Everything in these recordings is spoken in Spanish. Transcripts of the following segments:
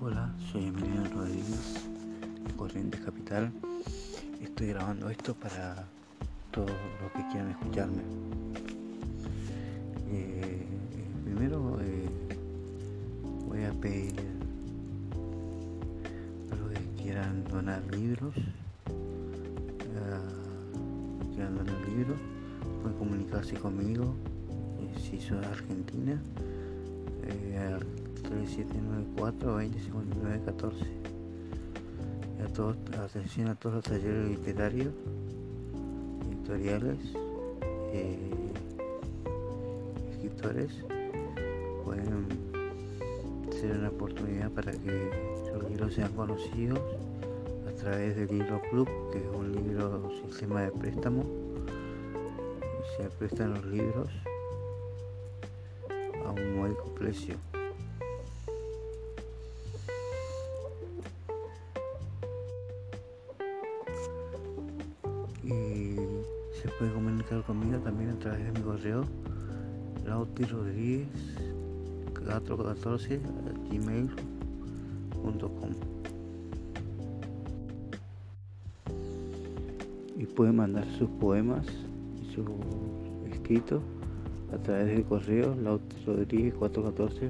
Hola, soy Emiliano Rodríguez de Corrientes Capital. Estoy grabando esto para todos los que quieran escucharme. Eh, primero eh, voy a pedir a los que quieran donar libros. Eh, quieran donar libros, pueden comunicarse conmigo eh, si son de Argentina al 3794 2059 14 a todos, atención a todos los talleres literarios editoriales eh, escritores. Pueden ser una oportunidad para que sus libros sean conocidos a través del libro club que es un libro sistema de préstamo. Se prestan los libros a un módico precio y se puede comunicar conmigo también a través de mi correo Lauti Rodríguez 414 gmail.com y puede mandar sus poemas y sus escritos a través del correo Lauti Rodríguez 414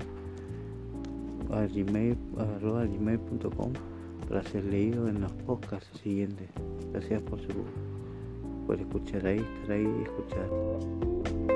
a gmail.com para ser leído en los podcasts siguientes. Gracias por su por escuchar ahí, estar ahí y escuchar.